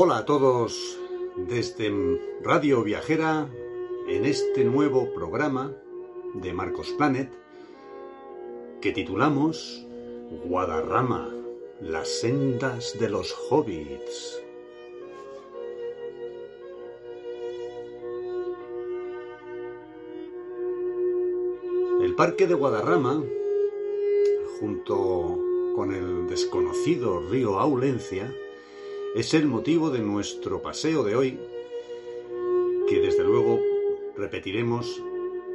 Hola a todos desde Radio Viajera en este nuevo programa de Marcos Planet que titulamos Guadarrama, las sendas de los hobbits. El parque de Guadarrama, junto con el desconocido río Aulencia, es el motivo de nuestro paseo de hoy, que desde luego repetiremos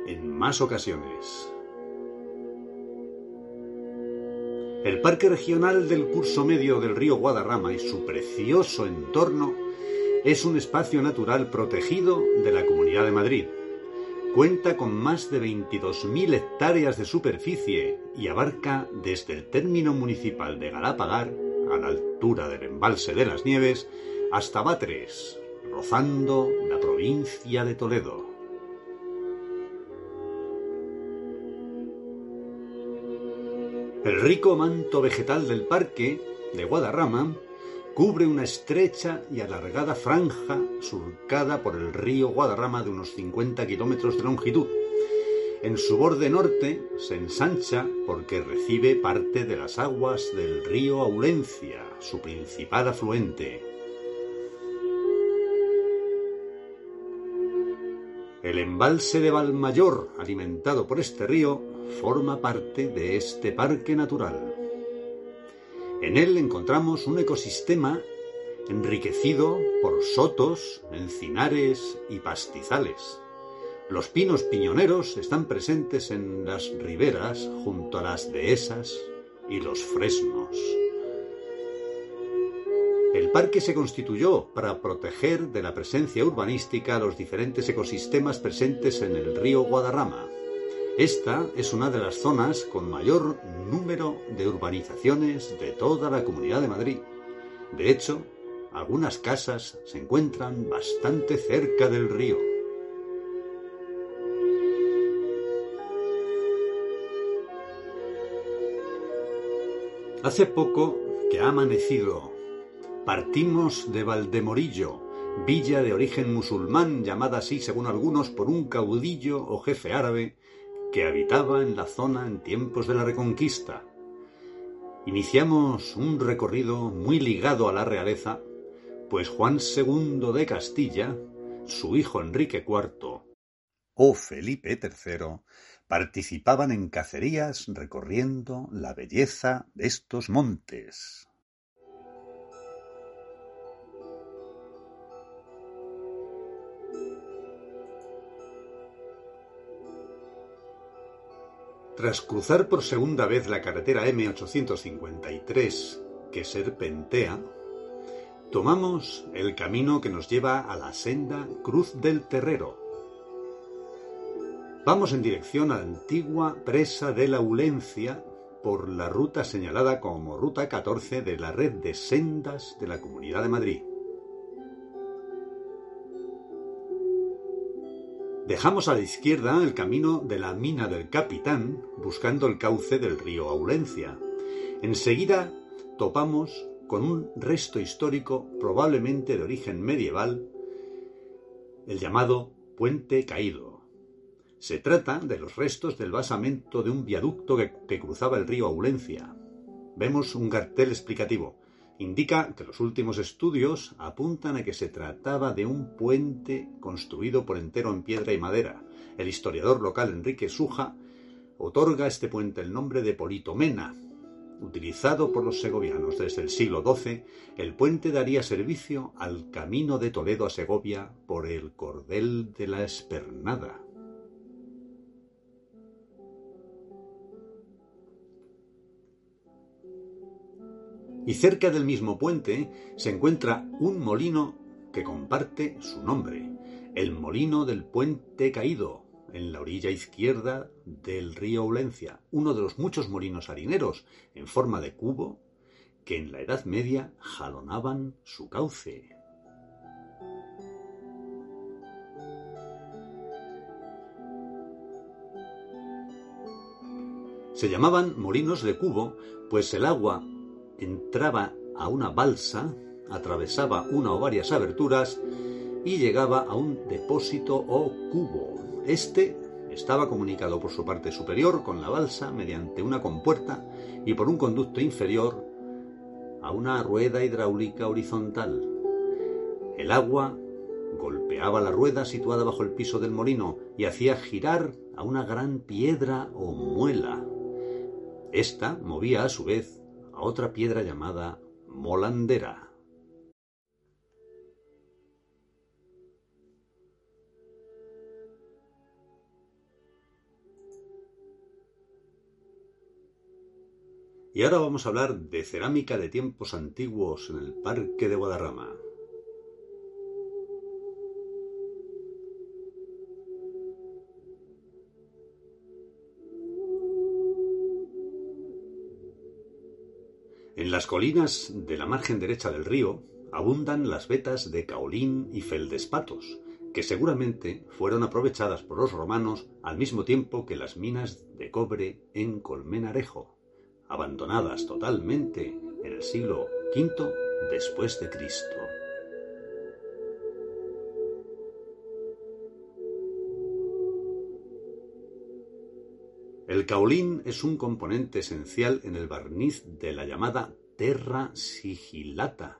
en más ocasiones. El Parque Regional del Curso Medio del río Guadarrama y su precioso entorno es un espacio natural protegido de la Comunidad de Madrid. Cuenta con más de 22.000 hectáreas de superficie y abarca desde el término municipal de Galapagar a la altura del embalse de las Nieves, hasta Batres, rozando la provincia de Toledo. El rico manto vegetal del parque de Guadarrama cubre una estrecha y alargada franja surcada por el río Guadarrama de unos 50 kilómetros de longitud. En su borde norte se ensancha porque recibe parte de las aguas del río Aulencia, su principal afluente. El embalse de Valmayor, alimentado por este río, forma parte de este parque natural. En él encontramos un ecosistema enriquecido por sotos, encinares y pastizales. Los pinos piñoneros están presentes en las riberas junto a las dehesas y los fresnos. El parque se constituyó para proteger de la presencia urbanística los diferentes ecosistemas presentes en el río Guadarrama. Esta es una de las zonas con mayor número de urbanizaciones de toda la Comunidad de Madrid. De hecho, algunas casas se encuentran bastante cerca del río. Hace poco que ha amanecido, partimos de Valdemorillo, villa de origen musulmán llamada así según algunos por un caudillo o jefe árabe que habitaba en la zona en tiempos de la Reconquista. Iniciamos un recorrido muy ligado a la realeza, pues Juan II de Castilla, su hijo Enrique IV o Felipe III participaban en cacerías recorriendo la belleza de estos montes. Tras cruzar por segunda vez la carretera M853 que serpentea, tomamos el camino que nos lleva a la senda Cruz del Terrero. Vamos en dirección a la antigua presa de la Ulencia por la ruta señalada como Ruta 14 de la red de sendas de la Comunidad de Madrid. Dejamos a la izquierda el camino de la mina del Capitán, buscando el cauce del río Aulencia. Enseguida topamos con un resto histórico probablemente de origen medieval, el llamado Puente Caído. Se trata de los restos del basamento de un viaducto que, cruzaba el río Aulencia. Vemos un cartel explicativo. Indica que los últimos estudios apuntan a que se trataba de un puente construido por entero en piedra y madera. El historiador local Enrique Suja otorga a este puente el nombre de Politomena. Utilizado por los segovianos desde el siglo XII, el puente daría servicio al camino de Toledo a Segovia por el cordel de la Espernada. Y cerca del mismo puente se encuentra un molino que comparte su nombre, el molino del puente caído, en la orilla izquierda del río Ulencia, uno de los muchos molinos harineros en forma de cubo que en la Edad Media jalonaban su cauce. Se llamaban molinos de cubo, pues el agua entraba a una balsa, atravesaba una o varias aberturas y llegaba a un depósito o cubo. Este estaba comunicado por su parte superior con la balsa mediante una compuerta y por un conducto inferior a una rueda hidráulica horizontal. El agua golpeaba la rueda situada bajo el piso del molino y hacía girar a una gran piedra o muela. Esta movía a su vez otra piedra llamada molandera. Y ahora vamos a hablar de cerámica de tiempos antiguos en el Parque de Guadarrama. Las colinas de la margen derecha del río abundan las vetas de caolín y feldespatos, que seguramente fueron aprovechadas por los romanos al mismo tiempo que las minas de cobre en Colmenarejo abandonadas totalmente en el siglo V después de Cristo. El caolín es un componente esencial en el barniz de la llamada terra sigillata,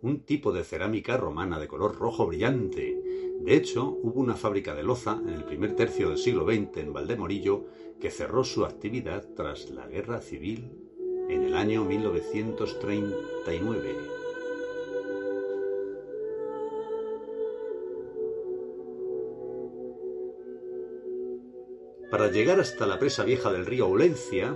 un tipo de cerámica romana de color rojo brillante. De hecho, hubo una fábrica de loza en el primer tercio del siglo XX en Valdemorillo que cerró su actividad tras la Guerra Civil en el año 1939. Para llegar hasta la presa vieja del río Olencia,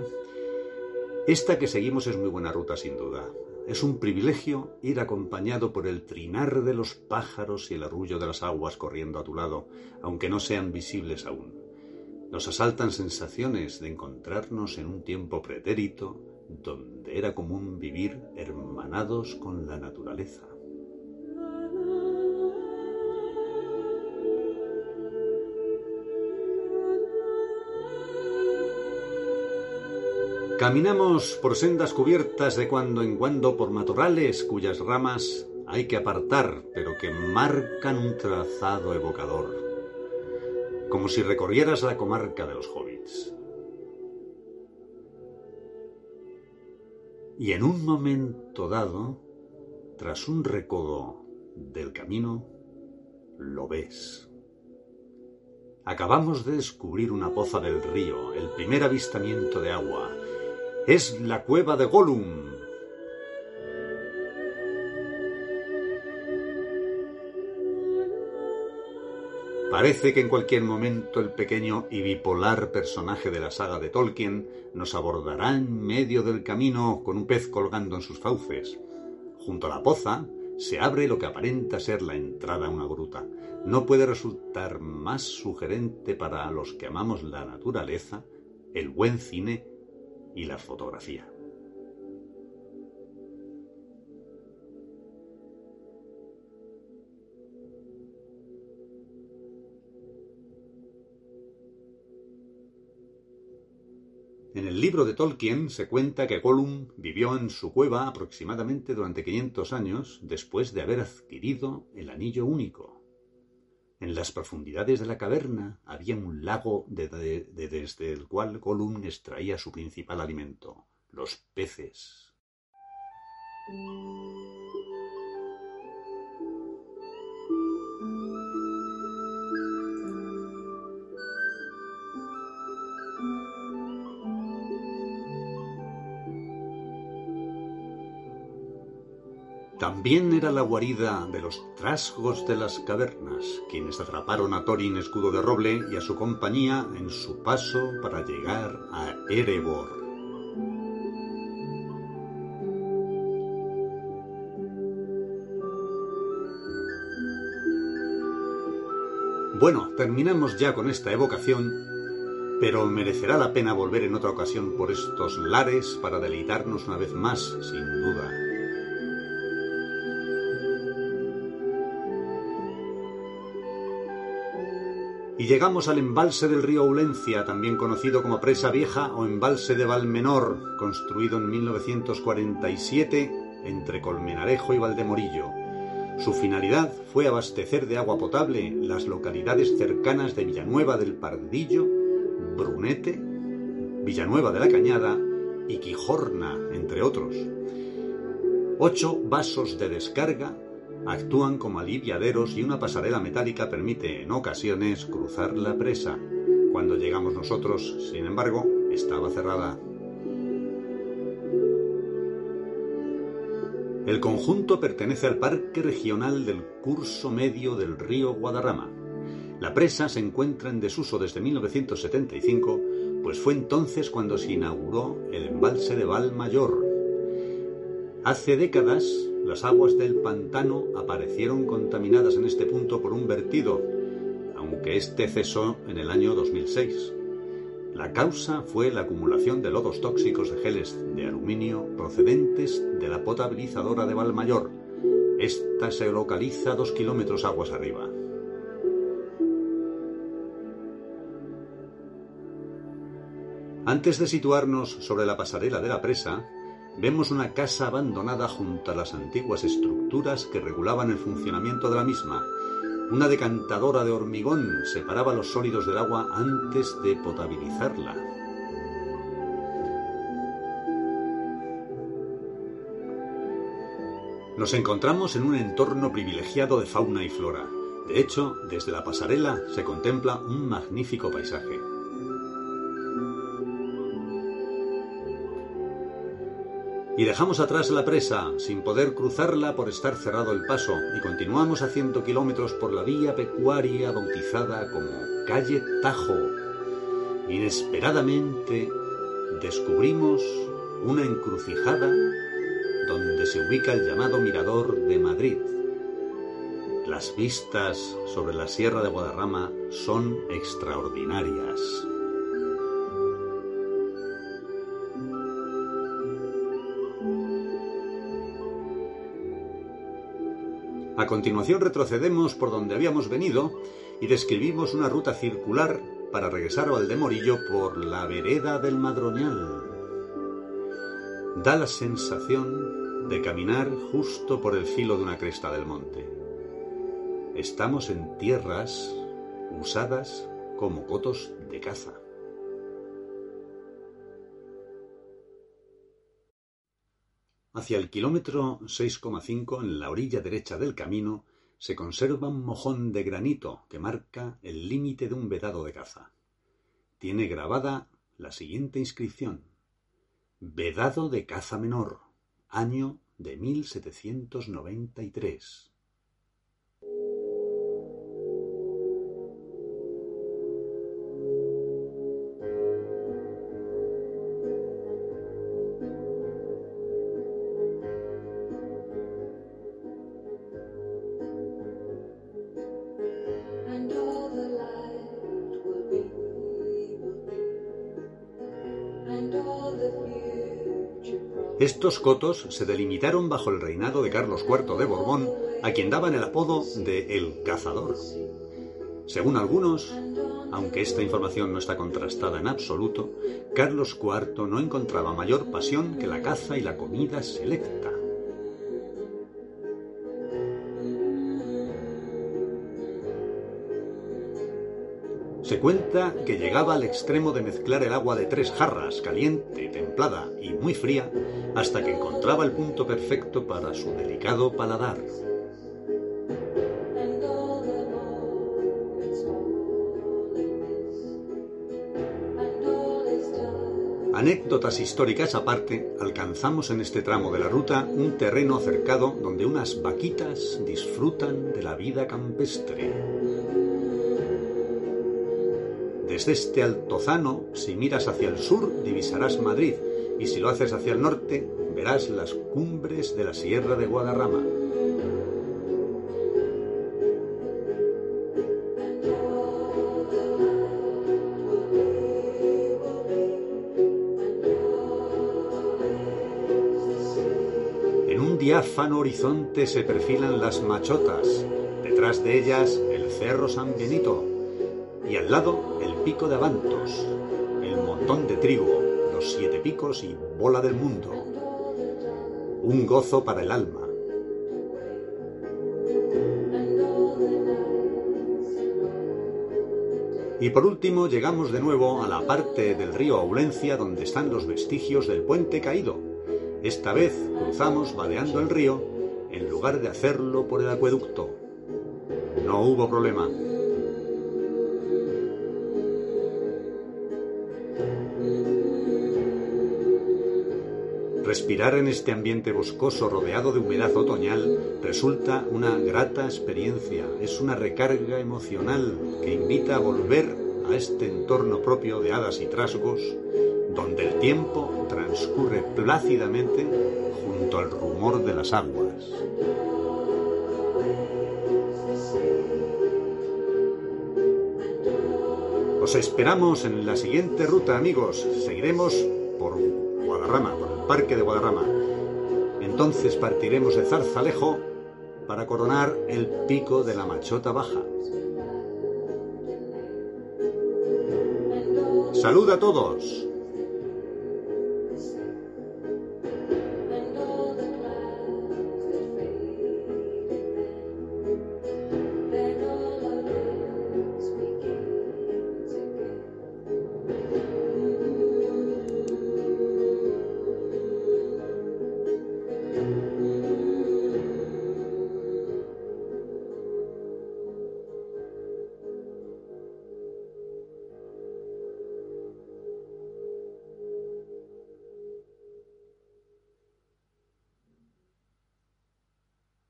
esta que seguimos es muy buena ruta sin duda. Es un privilegio ir acompañado por el trinar de los pájaros y el arrullo de las aguas corriendo a tu lado, aunque no sean visibles aún. Nos asaltan sensaciones de encontrarnos en un tiempo pretérito, donde era común vivir hermanados con la naturaleza. Caminamos por sendas cubiertas de cuando en cuando por matorrales cuyas ramas hay que apartar, pero que marcan un trazado evocador como si recorrieras la comarca de los hobbits. Y en un momento dado, tras un recodo del camino, lo ves. Acabamos de descubrir una poza del río, el primer avistamiento de agua. Es la cueva de Gollum, Parece que en cualquier momento el pequeño y bipolar personaje de la saga de Tolkien nos abordará en medio del camino con un pez colgando en sus fauces. Junto a la poza se abre lo que aparenta ser la entrada a una gruta. No puede resultar más sugerente para los que amamos la naturaleza, el buen cine y la fotografía. En el libro de Tolkien se cuenta que Gollum vivió en su cueva aproximadamente durante 500 años después de haber adquirido el anillo único. En las profundidades de la caverna había un lago desde el cual Gollum extraía su principal alimento, los peces. También era la guarida de los trasgos de las cavernas, quienes atraparon a Thorin Escudo de Roble y a su compañía en su paso para llegar a Erebor. Bueno, terminamos ya con esta evocación, pero merecerá la pena volver en otra ocasión por estos lares para deleitarnos una vez más, sin duda. Y llegamos al embalse del río Ulencia, también conocido como Presa Vieja o embalse de Valmenor, construido en 1947 entre Colmenarejo y Valdemorillo. Su finalidad fue abastecer de agua potable las localidades cercanas de Villanueva del Pardillo, Brunete, Villanueva de la Cañada y Quijorna, entre otros. Ocho vasos de descarga actúan como aliviaderos y una pasarela metálica permite en ocasiones cruzar la presa. Cuando llegamos nosotros, sin embargo, estaba cerrada. El conjunto pertenece al Parque Regional del Curso Medio del Río Guadarrama. La presa se encuentra en desuso desde 1975, pues fue entonces cuando se inauguró el embalse de Valmayor. Hace décadas las aguas del pantano aparecieron contaminadas en este punto por un vertido, aunque este cesó en el año 2006. La causa fue la acumulación de lodos tóxicos de geles de aluminio procedentes de la potabilizadora de Valmayor. Esta se localiza dos kilómetros aguas arriba. Antes de situarnos sobre la pasarela de la presa, vemos una casa abandonada junto a las antiguas estructuras que regulaban el funcionamiento de la misma. Una decantadora de hormigón separaba los sólidos del agua antes de potabilizarla. Nos encontramos en un entorno privilegiado de fauna y flora. De hecho, desde la pasarela se contempla un magnífico paisaje. Y dejamos atrás la presa, sin poder cruzarla por estar cerrado el paso, y continuamos haciendo kilómetros por la vía pecuaria bautizada como Calle Tajo. Inesperadamente descubrimos una encrucijada donde se ubica el llamado Mirador de Madrid. Las vistas sobre la Sierra de Guadarrama son extraordinarias. A continuación retrocedemos por donde habíamos venido y describimos una ruta circular para regresar a Valdemorillo por la vereda del Madroñal. Da la sensación de caminar justo por el filo de una cresta del monte. Estamos en tierras usadas como cotos de caza. Hacia el kilómetro 6,5, en la orilla derecha del camino, se conserva un mojón de granito que marca el límite de un vedado de caza. Tiene grabada la siguiente inscripción. Vedado de caza menor, año de 1793. Estos cotos se delimitaron bajo el reinado de Carlos IV de Borbón, a quien daban el apodo de El Cazador. Según algunos, aunque esta información no está contrastada en absoluto, Carlos IV no encontraba mayor pasión que la caza y la comida selecta. Se cuenta que llegaba al extremo de mezclar el agua de tres jarras, caliente, templada y muy fría, hasta que encontraba el punto perfecto para su delicado paladar. Anécdotas históricas aparte, alcanzamos en este tramo de la ruta un terreno acercado donde unas vaquitas disfrutan de la vida campestre. Desde este altozano, si miras hacia el sur, divisarás Madrid, y si lo haces hacia el norte, verás las cumbres de la Sierra de Guadarrama. En un diáfano horizonte se perfilan las machotas, detrás de ellas el Cerro San Benito, y al lado pico de Avantos, el montón de trigo, los siete picos y bola del mundo. Un gozo para el alma. Y por último llegamos de nuevo a la parte del río Aulencia donde están los vestigios del puente caído. Esta vez cruzamos vadeando el río en lugar de hacerlo por el acueducto. No hubo problema. Respirar en este ambiente boscoso rodeado de humedad otoñal resulta una grata experiencia, es una recarga emocional que invita a volver a este entorno propio de hadas y trasgos, donde el tiempo transcurre plácidamente junto al rumor de las aguas. Os esperamos en la siguiente ruta, amigos. Seguiremos por Guadarrama, Parque de Guadarrama. Entonces partiremos de Zarzalejo para coronar el pico de la Machota Baja. Salud a todos.